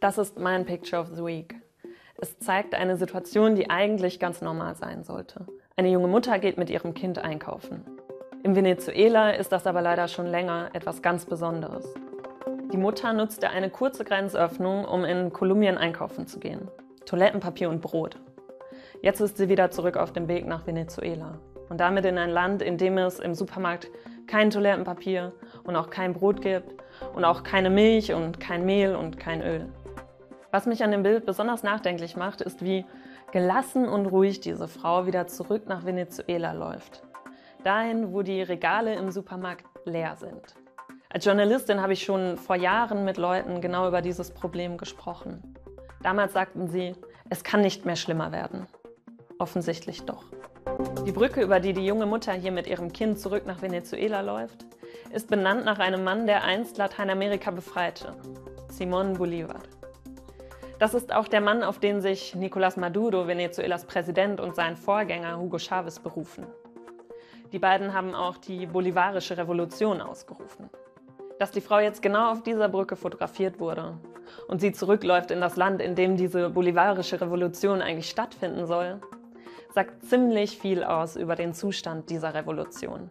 Das ist mein Picture of the Week. Es zeigt eine Situation, die eigentlich ganz normal sein sollte. Eine junge Mutter geht mit ihrem Kind einkaufen. In Venezuela ist das aber leider schon länger etwas ganz Besonderes. Die Mutter nutzte eine kurze Grenzöffnung, um in Kolumbien einkaufen zu gehen. Toilettenpapier und Brot. Jetzt ist sie wieder zurück auf dem Weg nach Venezuela. Und damit in ein Land, in dem es im Supermarkt kein Toilettenpapier und auch kein Brot gibt und auch keine Milch und kein Mehl und kein Öl. Was mich an dem Bild besonders nachdenklich macht, ist, wie gelassen und ruhig diese Frau wieder zurück nach Venezuela läuft. Dahin, wo die Regale im Supermarkt leer sind. Als Journalistin habe ich schon vor Jahren mit Leuten genau über dieses Problem gesprochen. Damals sagten sie, es kann nicht mehr schlimmer werden. Offensichtlich doch. Die Brücke, über die die junge Mutter hier mit ihrem Kind zurück nach Venezuela läuft, ist benannt nach einem Mann, der einst Lateinamerika befreite, Simón Bolívar. Das ist auch der Mann, auf den sich Nicolás Maduro, Venezuelas Präsident, und sein Vorgänger Hugo Chavez berufen. Die beiden haben auch die bolivarische Revolution ausgerufen. Dass die Frau jetzt genau auf dieser Brücke fotografiert wurde und sie zurückläuft in das Land, in dem diese bolivarische Revolution eigentlich stattfinden soll, sagt ziemlich viel aus über den Zustand dieser Revolution.